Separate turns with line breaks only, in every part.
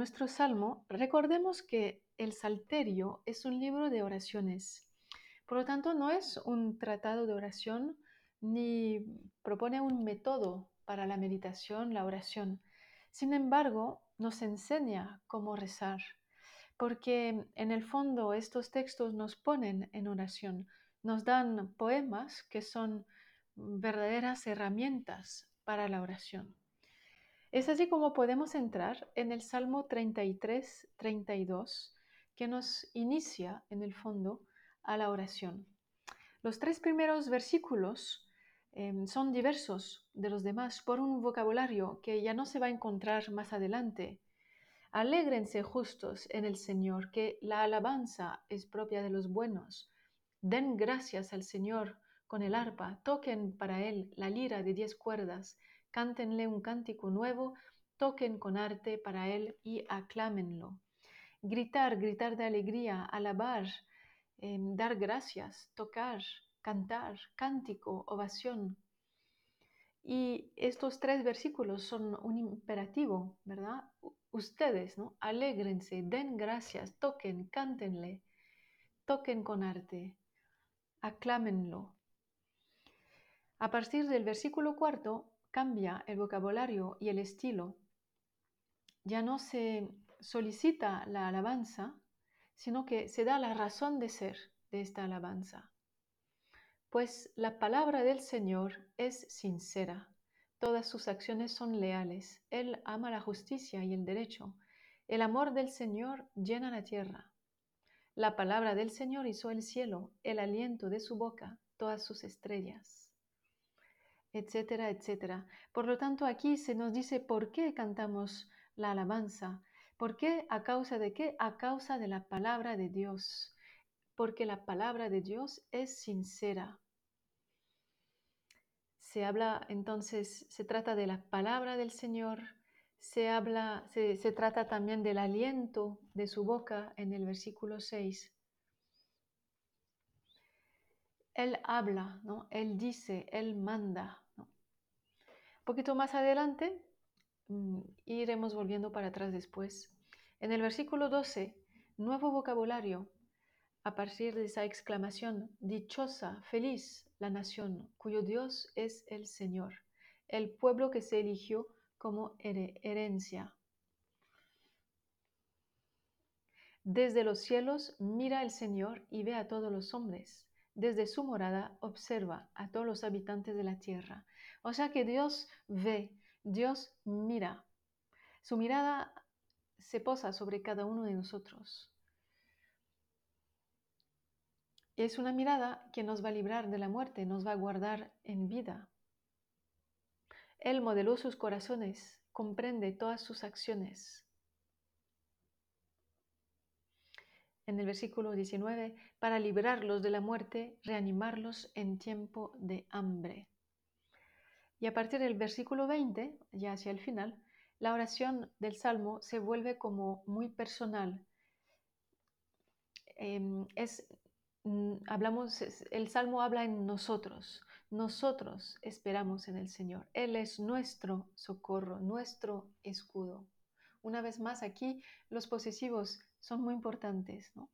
nuestro salmo, recordemos que el Salterio es un libro de oraciones. Por lo tanto, no es un tratado de oración ni propone un método para la meditación, la oración. Sin embargo, nos enseña cómo rezar, porque en el fondo estos textos nos ponen en oración, nos dan poemas que son verdaderas herramientas para la oración. Es así como podemos entrar en el Salmo 33, 32, que nos inicia en el fondo a la oración. Los tres primeros versículos em, son diversos de los demás por un vocabulario que ya no se va a encontrar más adelante. Alégrense justos en el Señor, que la alabanza es propia de los buenos. Den gracias al Señor con el arpa, toquen para Él la lira de diez cuerdas cántenle un cántico nuevo, toquen con arte para él y aclámenlo. Gritar, gritar de alegría, alabar, em, dar gracias, tocar, cantar, cántico, ovación. Y estos tres versículos son un imperativo, ¿verdad? Ustedes, ¿no? Alégrense, den gracias, toquen, cántenle, toquen con arte, aclámenlo. A partir del versículo cuarto cambia el vocabulario y el estilo. Ya no se solicita la alabanza, sino que se da la razón de ser de esta alabanza. Pues la palabra del Señor es sincera, todas sus acciones son leales, Él ama la justicia y el derecho, el amor del Señor llena la tierra. La palabra del Señor hizo el cielo, el aliento de su boca, todas sus estrellas etcétera, etcétera. Por lo tanto, aquí se nos dice por qué cantamos la alabanza. ¿Por qué? ¿A causa de qué? A causa de la palabra de Dios. Porque la palabra de Dios es sincera. Se habla entonces, se trata de la palabra del Señor, se habla, se, se trata también del aliento de su boca en el versículo 6. Él habla, ¿no? Él dice, Él manda. Un poquito más adelante, mm, iremos volviendo para atrás después. En el versículo 12, nuevo vocabulario, a partir de esa exclamación, dichosa, feliz la nación cuyo Dios es el Señor, el pueblo que se eligió como herencia. Desde los cielos mira el Señor y ve a todos los hombres desde su morada observa a todos los habitantes de la tierra. O sea que Dios ve, Dios mira. Su mirada se posa sobre cada uno de nosotros. Es una mirada que nos va a librar de la muerte, nos va a guardar en vida. Él modeló sus corazones, comprende todas sus acciones. En el versículo 19, para librarlos de la muerte, reanimarlos en tiempo de hambre. Y a partir del versículo 20, ya hacia el final, la oración del Salmo se vuelve como muy personal. Em, es, mm, hablamos, el Salmo habla en nosotros. Nosotros esperamos en el Señor. Él es nuestro socorro, nuestro escudo. Una vez más, aquí los posesivos son muy importantes. ¿no?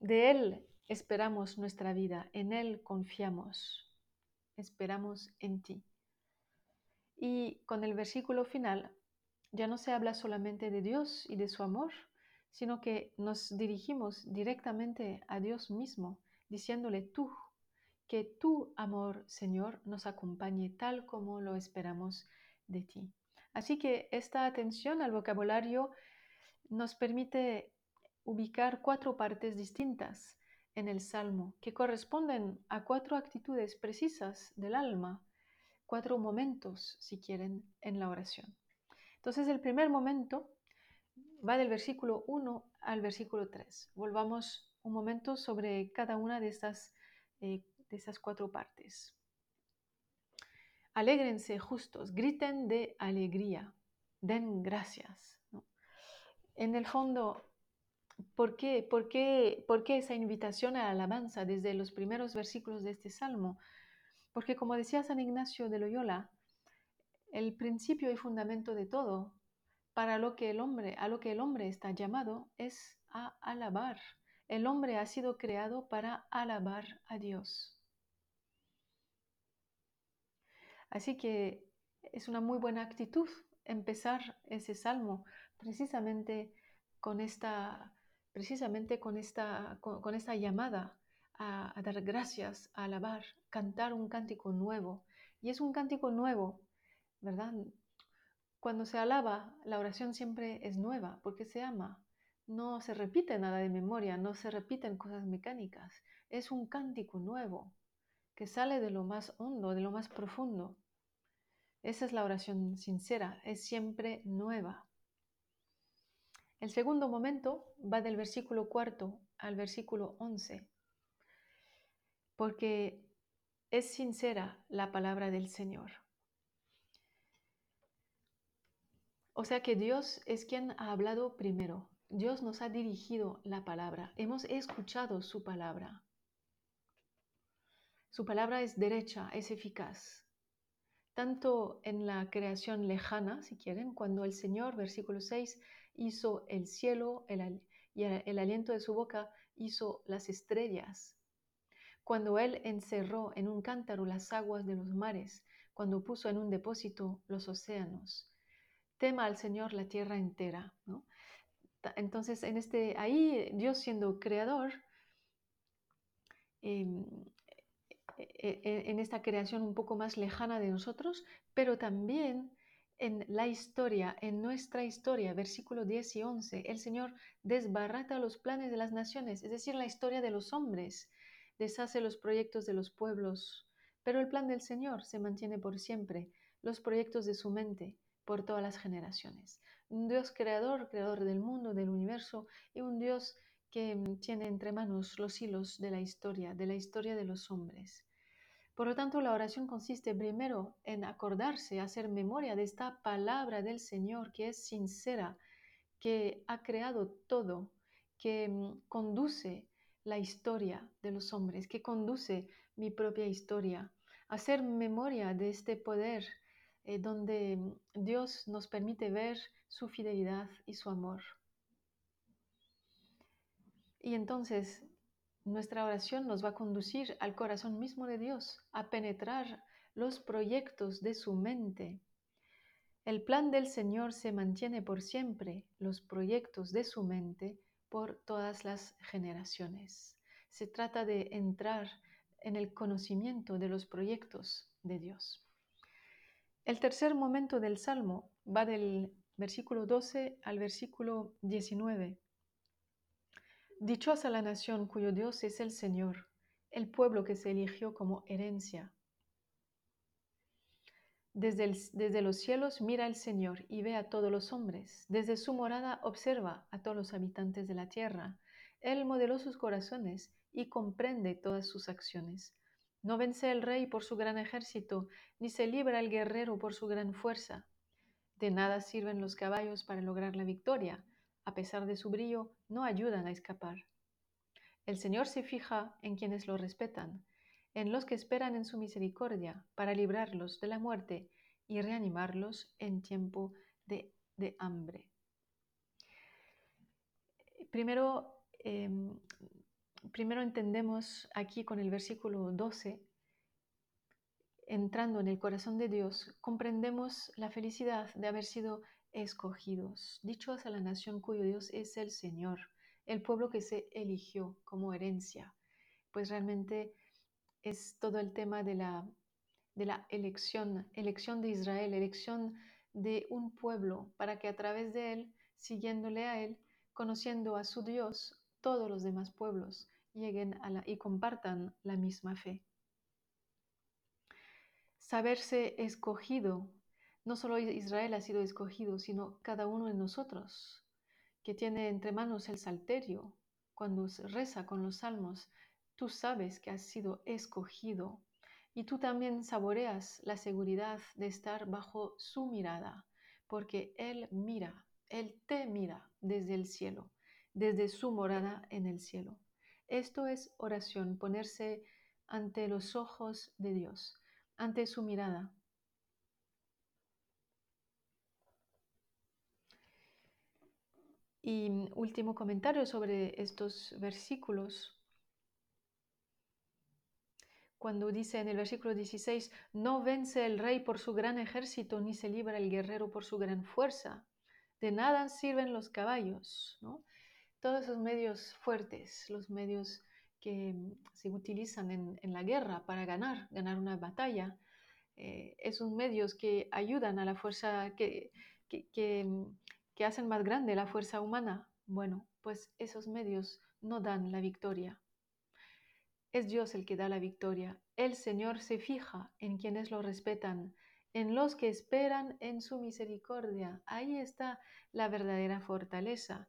De Él esperamos nuestra vida, en Él confiamos, esperamos en ti. Y con el versículo final ya no se habla solamente de Dios y de su amor, sino que nos dirigimos directamente a Dios mismo, diciéndole tú, que tu amor, Señor, nos acompañe tal como lo esperamos de ti. Así que esta atención al vocabulario nos permite ubicar cuatro partes distintas en el Salmo que corresponden a cuatro actitudes precisas del alma, cuatro momentos, si quieren, en la oración. Entonces el primer momento va del versículo 1 al versículo 3. Volvamos un momento sobre cada una de estas, eh, de esas cuatro partes. Alégrense justos, griten de alegría, den gracias en el fondo, ¿por qué, por, qué, ¿por qué esa invitación a la alabanza desde los primeros versículos de este salmo? Porque como decía San Ignacio de Loyola, el principio y fundamento de todo para lo que el hombre, a lo que el hombre está llamado es a alabar. El hombre ha sido creado para alabar a Dios. Así que es una muy buena actitud empezar ese salmo precisamente con esta, precisamente con esta, con, esta llamada a, a, dar gracias, a alabar, cantar un cántico nuevo. Y es un cántico nuevo, ¿verdad? Cuando se alaba, la oración siempre es nueva porque se ama. No se repite nada de memoria, no se repiten cosas mecánicas. Es un cántico nuevo que sale de lo más hondo, de lo más profundo. Esa es la oración sincera, es siempre nueva. El segundo momento va del versículo cuarto al versículo once, porque es sincera la palabra del Señor. O sea que Dios es quien ha hablado primero. Dios nos ha dirigido la palabra. Hemos escuchado su palabra. Su palabra es derecha, es eficaz. Tanto en la creación lejana, si quieren, cuando el Señor, versículo 6, hizo el cielo y el aliento de su boca hizo las estrellas. Cuando Él encerró en un cántaro las aguas de los mares, cuando puso en un depósito los océanos tema al Señor la tierra entera. Entonces, en este, ahí Dios siendo creador, em, e, e, e, en esta creación un poco más lejana de nosotros, pero también en la historia, en nuestra historia, versículo 10 y 11, el Señor desbarata los planes de las naciones, es decir, la historia de los hombres, deshace los proyectos de los pueblos, pero el plan del Señor se mantiene por siempre, los proyectos de su mente por todas las generaciones. Un Dios creador, creador del mundo, del universo, y un Dios que mm, tiene entre manos los hilos de la historia, de la historia de los hombres. Por lo tanto, la oración consiste primero en acordarse, hacer memoria de esta palabra del Señor que es sincera, que ha creado todo, que mm, conduce la historia de los hombres, que conduce mi propia historia. Hacer memoria de este poder eh, donde mm, Dios nos permite ver su fidelidad y su amor. Y entonces nuestra oración nos va a conducir al corazón mismo de Dios, a penetrar los proyectos de su mente. El plan del Señor se mantiene por siempre, los proyectos de su mente por todas las generaciones. Se trata de entrar en el conocimiento de los proyectos de Dios. El tercer momento del Salmo va del versículo 12 al versículo 19. Dichosa la nación cuyo Dios es el Señor, el pueblo que se eligió como herencia. Desde, los cielos mira el Señor y ve a todos los hombres. Desde su morada observa a todos los habitantes de la tierra. Él modeló sus corazones y comprende todas sus acciones. No vence el rey por su gran ejército, ni se libra el guerrero por su gran fuerza. De nada sirven los caballos para lograr la victoria. A pesar de su brillo, no ayudan a escapar. El Señor se fija en quienes lo respetan, en los que esperan en su misericordia, para librarlos de la muerte y reanimarlos en tiempo de, hambre. Primero, em, primero entendemos aquí con el versículo 12, entrando en el corazón de Dios, comprendemos la felicidad de haber sido escogidos, dichos a la nación cuyo Dios es el Señor, el pueblo que se eligió como herencia. Pues realmente es todo el tema de la, de la elección, elección de Israel, elección de un pueblo para que a través de él, siguiéndole a él, conociendo a su Dios, todos los demás pueblos lleguen a la, y compartan la misma fe. Saberse escogido, no solo Israel ha sido escogido, sino cada uno de nosotros, que tiene entre manos el salterio, cuando reza con los salmos, tú sabes que has sido escogido y tú también saboreas la seguridad de estar bajo su mirada, porque Él mira, Él te mira desde el cielo, desde su morada en el cielo. Esto es oración, ponerse ante los ojos de Dios, ante su mirada. Y mm, último comentario sobre estos versículos. Cuando dice en el versículo 16, no vence el rey por su gran ejército, ni se libra el guerrero por su gran fuerza. De nada sirven los caballos, ¿no? Todos esos medios fuertes, los medios que mm, se utilizan en, la guerra para ganar, ganar una batalla, eh, esos medios que ayudan a la fuerza, que, que, mm, que hacen más grande la fuerza humana, bueno, pues esos medios no dan la victoria. Es Dios el que da la victoria. El Señor se fija en quienes lo respetan, en los que esperan en su misericordia. Ahí está la verdadera fortaleza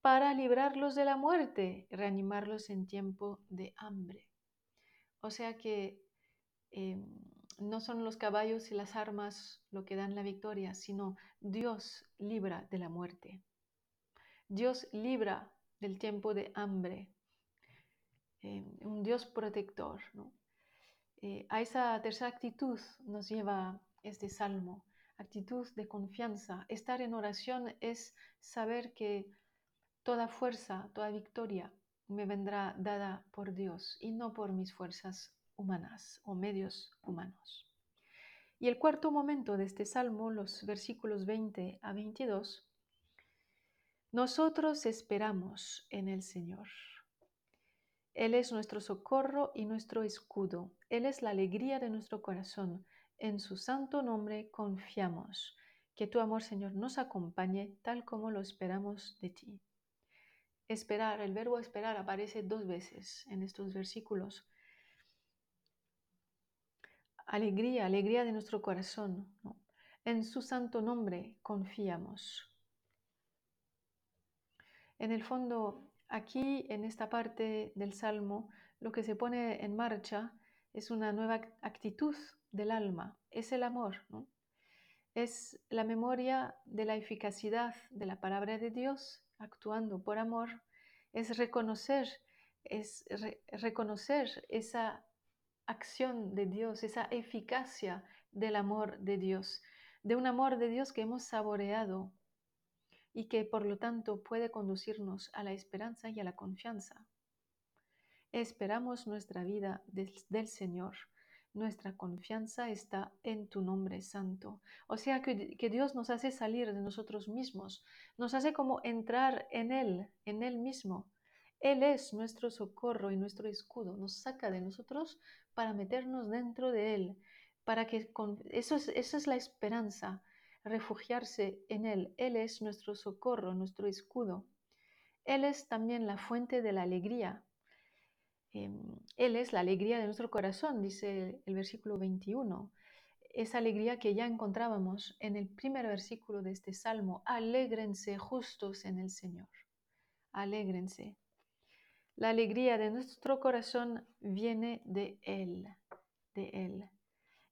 para librarlos de la muerte, reanimarlos en tiempo de hambre. O sea que em, no son los caballos y las armas lo que dan la victoria, sino Dios libra de la muerte. Dios libra del tiempo de hambre. Eh, un Dios protector. Eh, a esa tercera actitud nos lleva este salmo, actitud de confianza. Estar en oración es saber que toda fuerza, toda victoria me vendrá dada por Dios y no por mis fuerzas humanas o medios humanos. Y el cuarto momento de este salmo, los versículos 20 a 22, nosotros esperamos en el Señor. Él es nuestro socorro y nuestro escudo. Él es la alegría de nuestro corazón. En su santo nombre confiamos. Que tu amor, Señor, nos acompañe tal como lo esperamos de ti. Esperar, el verbo esperar aparece dos veces en estos versículos alegría, alegría de nuestro corazón. En su santo nombre confiamos. En el fondo, aquí en esta parte del Salmo, lo que se pone en marcha es una nueva actitud del alma, es el amor, es la memoria de la eficacidad de la palabra de Dios actuando por amor, es reconocer, es reconocer esa acción de Dios, esa eficacia del amor de Dios, de un amor de Dios que hemos saboreado y que por lo tanto puede conducirnos a la esperanza y a la confianza. Esperamos nuestra vida del, Señor. Nuestra confianza está en tu nombre santo. O sea que, que Dios nos hace salir de nosotros mismos, nos hace como entrar en Él, en Él mismo. Él es nuestro socorro y nuestro escudo, nos saca de nosotros para meternos dentro de Él, para que con, eso es, esa es la esperanza, refugiarse en Él. Él es nuestro socorro, nuestro escudo. Él es también la fuente de la alegría. Em, él es la alegría de nuestro corazón, dice el versículo 21. Esa alegría que ya encontrábamos en el primer versículo de este salmo. Alégrense justos en el Señor. Alégrense. La alegría de nuestro corazón viene de Él, de Él.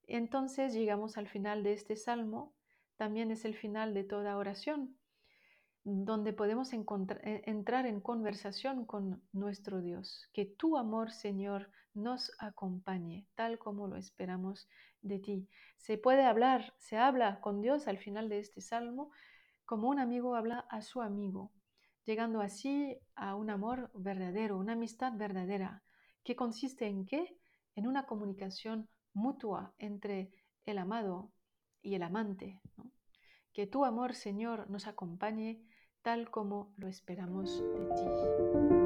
Entonces llegamos al final de este salmo, también es el final de toda oración, donde podemos e, entrar en conversación con nuestro Dios. Que tu amor, Señor, nos acompañe, tal como lo esperamos de ti. Se puede hablar, se habla con Dios al final de este salmo, como un amigo habla a su amigo llegando así a un amor verdadero, una amistad verdadera, que consiste en qué? En una comunicación mutua entre el amado y el amante. Que tu amor, Señor, nos acompañe tal como lo esperamos de ti.